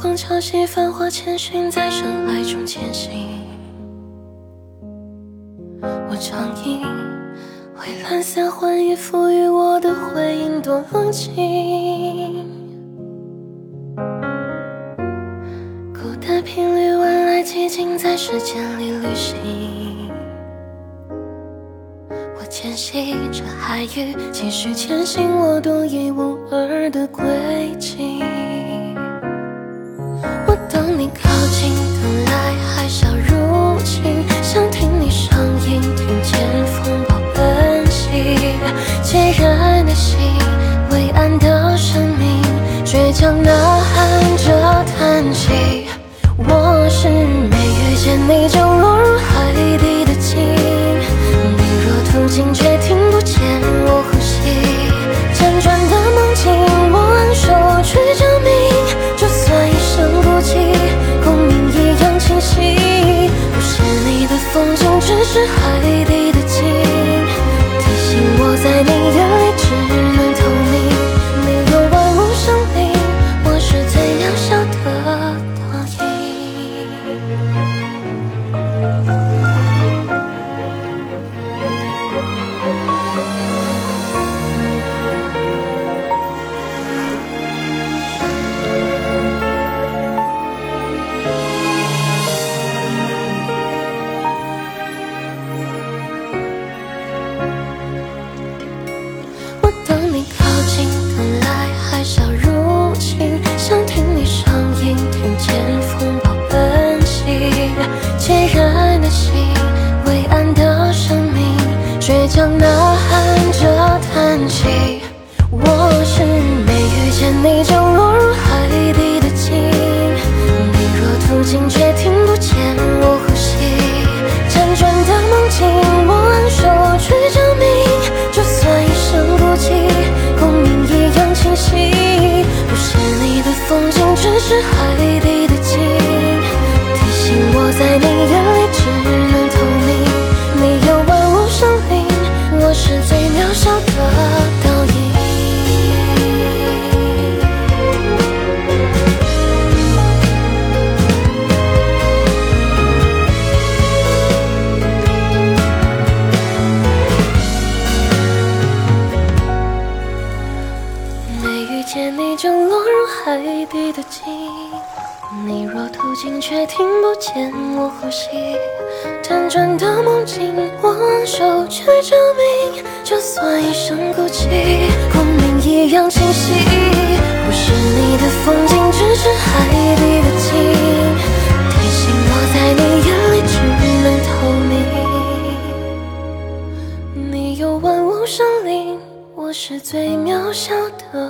光潮汐，繁华千寻，在深海中前行。我唱吟，蔚蓝色幻影赋予我的回音多冷清。孤单频率，万籁寂静，在时间里旅行。我牵系着海域，继续前行，我独一无二的轨迹。等你靠近，等来海啸入侵，想听你声音，听见风暴奔袭。孑然的心，伟岸的生命，倔强呐风景，只是海底的鲸，提醒我在你眼等你靠近，等来海啸海底的鲸，提醒我在你眼里只能透明。你有万物生灵，我是最渺小的海底的鲸，你若途经却听不见我呼吸，辗转的梦境我昂首去证明，就算一生孤寂，共鸣一样清晰。不是你的风景，只是海底的鲸，提醒我在你眼里只能透明。你有万物生灵，我是最渺小的